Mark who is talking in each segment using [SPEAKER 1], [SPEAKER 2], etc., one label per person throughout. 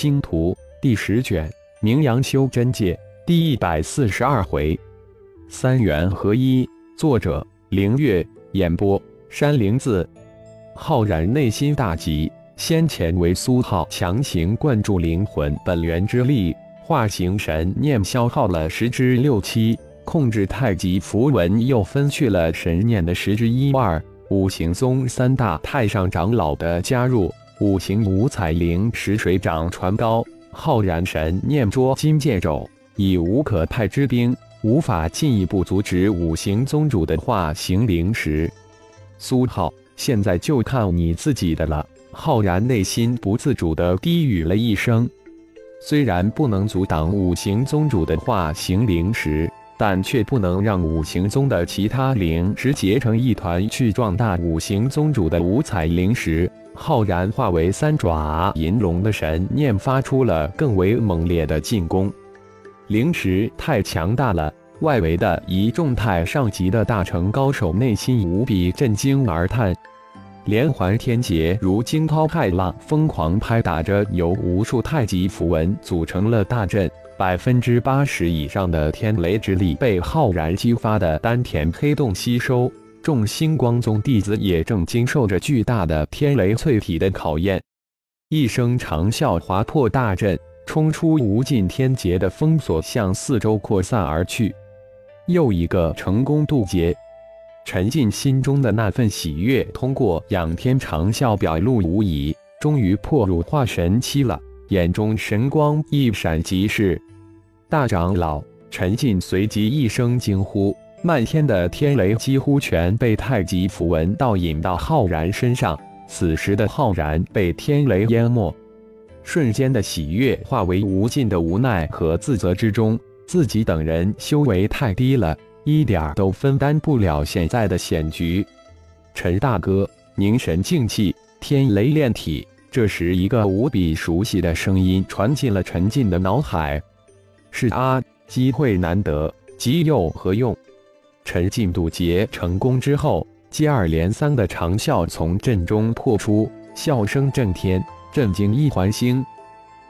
[SPEAKER 1] 星图第十卷，名扬修真界第一百四十二回，三元合一。作者：凌月。演播：山灵子。浩然内心大急，先前为苏浩强行灌注灵魂本源之力，化形神念消耗了十之六七，控制太极符文又分去了神念的十之一二。五行宗三大太上长老的加入，五行五彩灵石水涨船高。浩然神念捉金戒肘，已无可派之兵，无法进一步阻止五行宗主的化形灵石。苏浩，现在就看你自己的了。浩然内心不自主地低语了一声。虽然不能阻挡五行宗主的化形灵石，但却不能让五行宗的其他灵石结成一团去壮大五行宗主的五彩灵石。浩然化为三爪银龙的神念发出了更为猛烈的进攻，灵石太强大了，外围的一众太上级的大成高手内心无比震惊而叹。连环天劫如惊涛骇浪，疯狂拍打着由无数太极符文组成了大阵，百分之八十以上的天雷之力被浩然激发的丹田黑洞吸收。众星光宗弟子也正经受着巨大的天雷淬体的考验，一声长啸划破大阵，冲出无尽天劫的封锁，向四周扩散而去。又一个成功渡劫，沉浸心中的那份喜悦通过仰天长啸表露无遗。终于破入化神期了，眼中神光一闪即逝。大长老陈进随即一声惊呼。漫天的天雷几乎全被太极符文倒引到浩然身上，此时的浩然被天雷淹没，瞬间的喜悦化为无尽的无奈和自责之中。自己等人修为太低了，一点都分担不了现在的险局。陈大哥，凝神静气，天雷炼体。这时，一个无比熟悉的声音传进了陈进的脑海：“是啊，机会难得，急又何用？”陈进渡劫成功之后，接二连三的长啸从阵中破出，笑声震天，震惊一环星。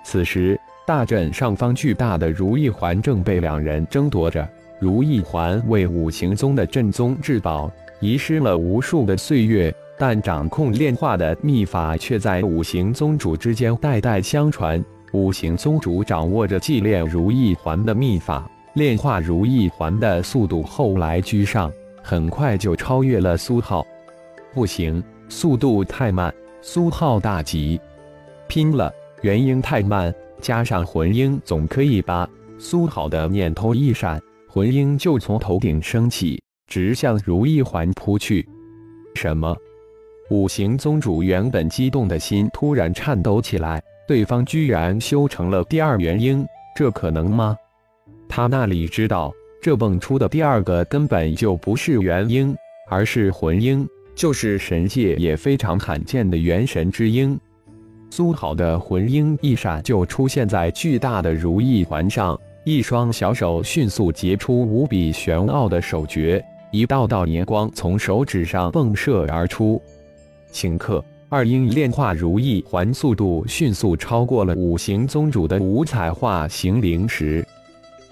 [SPEAKER 1] 此时，大阵上方巨大的如意环正被两人争夺着。如意环为五行宗的镇宗至宝，遗失了无数的岁月，但掌控炼化的秘法却在五行宗主之间代代相传。五行宗主掌握着祭炼如意环的秘法。炼化如意环的速度后来居上，很快就超越了苏浩。不行，速度太慢。苏浩大急，拼了！元婴太慢，加上魂婴总可以吧？苏浩的念头一闪，魂婴就从头顶升起，直向如意环扑去。什么？五行宗主原本激动的心突然颤抖起来。对方居然修成了第二元婴，这可能吗？他那里知道，这蹦出的第二个根本就不是元婴，而是魂婴，就是神界也非常罕见的元神之婴。苏好的魂婴一闪就出现在巨大的如意环上，一双小手迅速结出无比玄奥的手诀，一道道年光从手指上迸射而出。顷刻，二婴炼化如意环速度迅速超过了五行宗主的五彩化形灵石。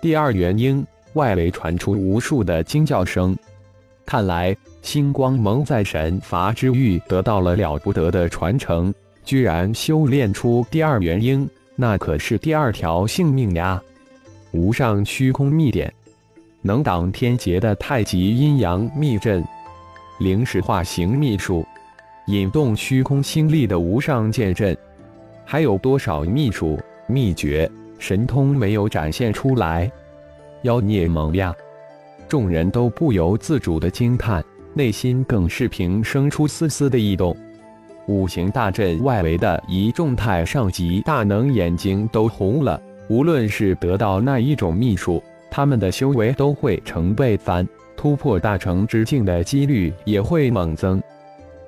[SPEAKER 1] 第二元婴，外围传出无数的惊叫声。看来星光盟在神罚之域得到了了不得的传承，居然修炼出第二元婴，那可是第二条性命呀！无上虚空秘典，能挡天劫的太极阴阳秘阵，灵石化形秘术，引动虚空星力的无上剑阵，还有多少秘术秘诀？神通没有展现出来，妖孽萌呀！众人都不由自主的惊叹，内心更是平生出丝丝的异动。五行大阵外围的一众太上级大能眼睛都红了。无论是得到那一种秘术，他们的修为都会成倍翻，突破大成之境的几率也会猛增。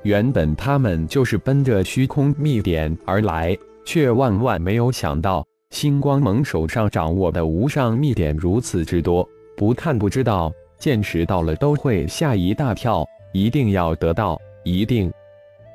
[SPEAKER 1] 原本他们就是奔着虚空秘典而来，却万万没有想到。星光盟手上掌握的无上秘典如此之多，不看不知道，见识到了都会吓一大跳，一定要得到，一定。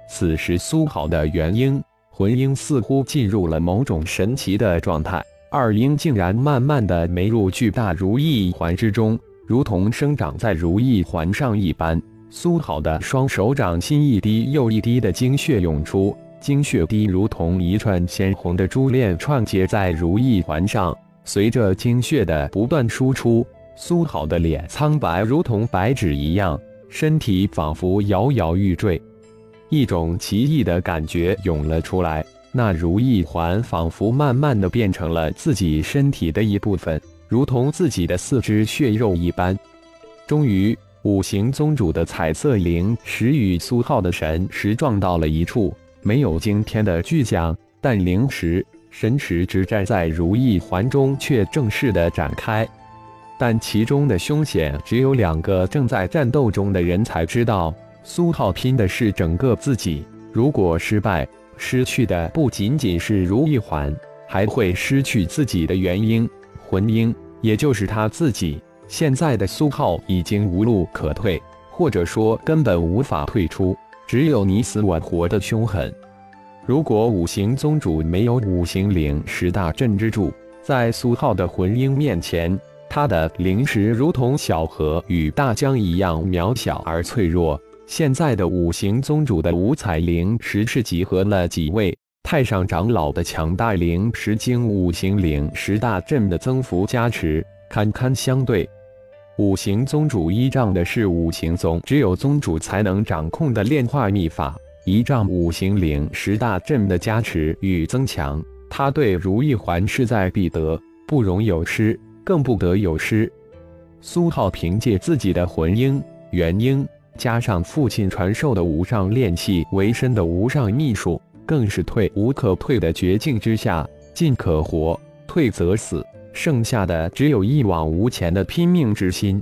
[SPEAKER 1] 此时苏好的元婴魂婴似乎进入了某种神奇的状态，二婴竟然慢慢的没入巨大如意环之中，如同生长在如意环上一般。苏好的双手掌心一滴又一滴的精血涌出，精血滴如同一串鲜红的珠链串结在如意环上。随着精血的不断输出，苏好的脸苍白如同白纸一样，身体仿佛摇摇欲坠。一种奇异的感觉涌了出来，那如意环仿佛慢慢的变成了自己身体的一部分，如同自己的四肢血肉一般。终于，五行宗主的彩色灵石与苏浩的神石撞到了一处，没有惊天的巨响，但灵石、神石之战在如意环中却正式的展开。但其中的凶险，只有两个正在战斗中的人才知道。苏浩拼的是整个自己，如果失败，失去的不仅仅是如意环，还会失去自己的元婴、魂婴，也就是他自己。现在的苏浩已经无路可退，或者说根本无法退出，只有你死我活的凶狠。如果五行宗主没有五行灵十大镇之助，在苏浩的魂婴面前，他的灵石如同小河与大江一样渺小而脆弱。现在的五行宗主的五彩灵石是集合了几位太上长老的强大灵石经五行灵十大阵的增幅加持，堪堪相对。五行宗主依仗的是五行宗只有宗主才能掌控的炼化秘法，依仗五行灵十大阵的加持与增强，他对如意环势在必得，不容有失，更不得有失。苏浩凭借自己的魂婴、元婴。加上父亲传授的无上炼气为身的无上秘术，更是退无可退的绝境之下，进可活，退则死，剩下的只有一往无前的拼命之心。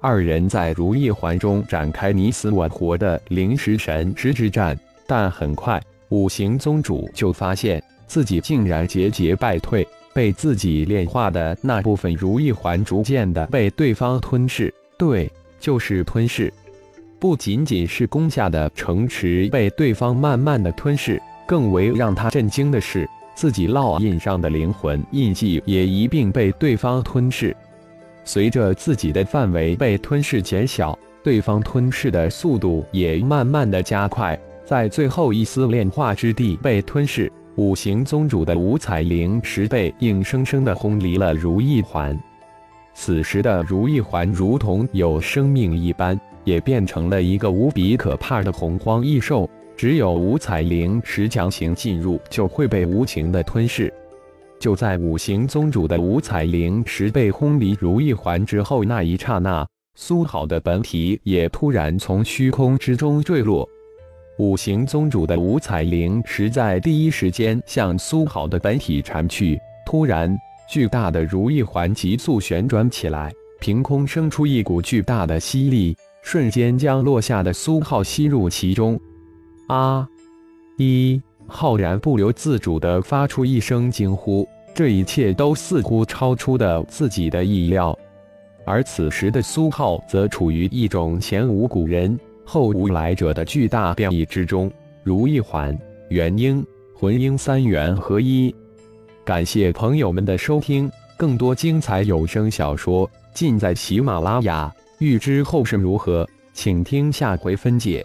[SPEAKER 1] 二人在如意环中展开你死我活的灵石神石之战，但很快五行宗主就发现自己竟然节节败退，被自己炼化的那部分如意环逐渐的被对方吞噬，对，就是吞噬。不仅仅是攻下的城池被对方慢慢的吞噬，更为让他震惊的是，自己烙印上的灵魂印记也一并被对方吞噬。随着自己的范围被吞噬减小，对方吞噬的速度也慢慢的加快。在最后一丝炼化之地被吞噬，五行宗主的五彩灵石被硬生生的轰离了如意环。此时的如意环如同有生命一般。也变成了一个无比可怕的洪荒异兽，只有五彩灵石强行进入，就会被无情的吞噬。就在五行宗主的五彩灵石被轰离如意环之后那一刹那，苏好的本体也突然从虚空之中坠落。五行宗主的五彩灵石在第一时间向苏好的本体缠去，突然，巨大的如意环急速旋转起来，凭空生出一股巨大的吸力。瞬间将落下的苏浩吸入其中，啊！一浩然不由自主地发出一声惊呼。这一切都似乎超出的自己的意料，而此时的苏浩则处于一种前无古人后无来者的巨大变异之中。如意环、元婴、魂婴三元合一。感谢朋友们的收听，更多精彩有声小说尽在喜马拉雅。欲知后事如何，请听下回分解。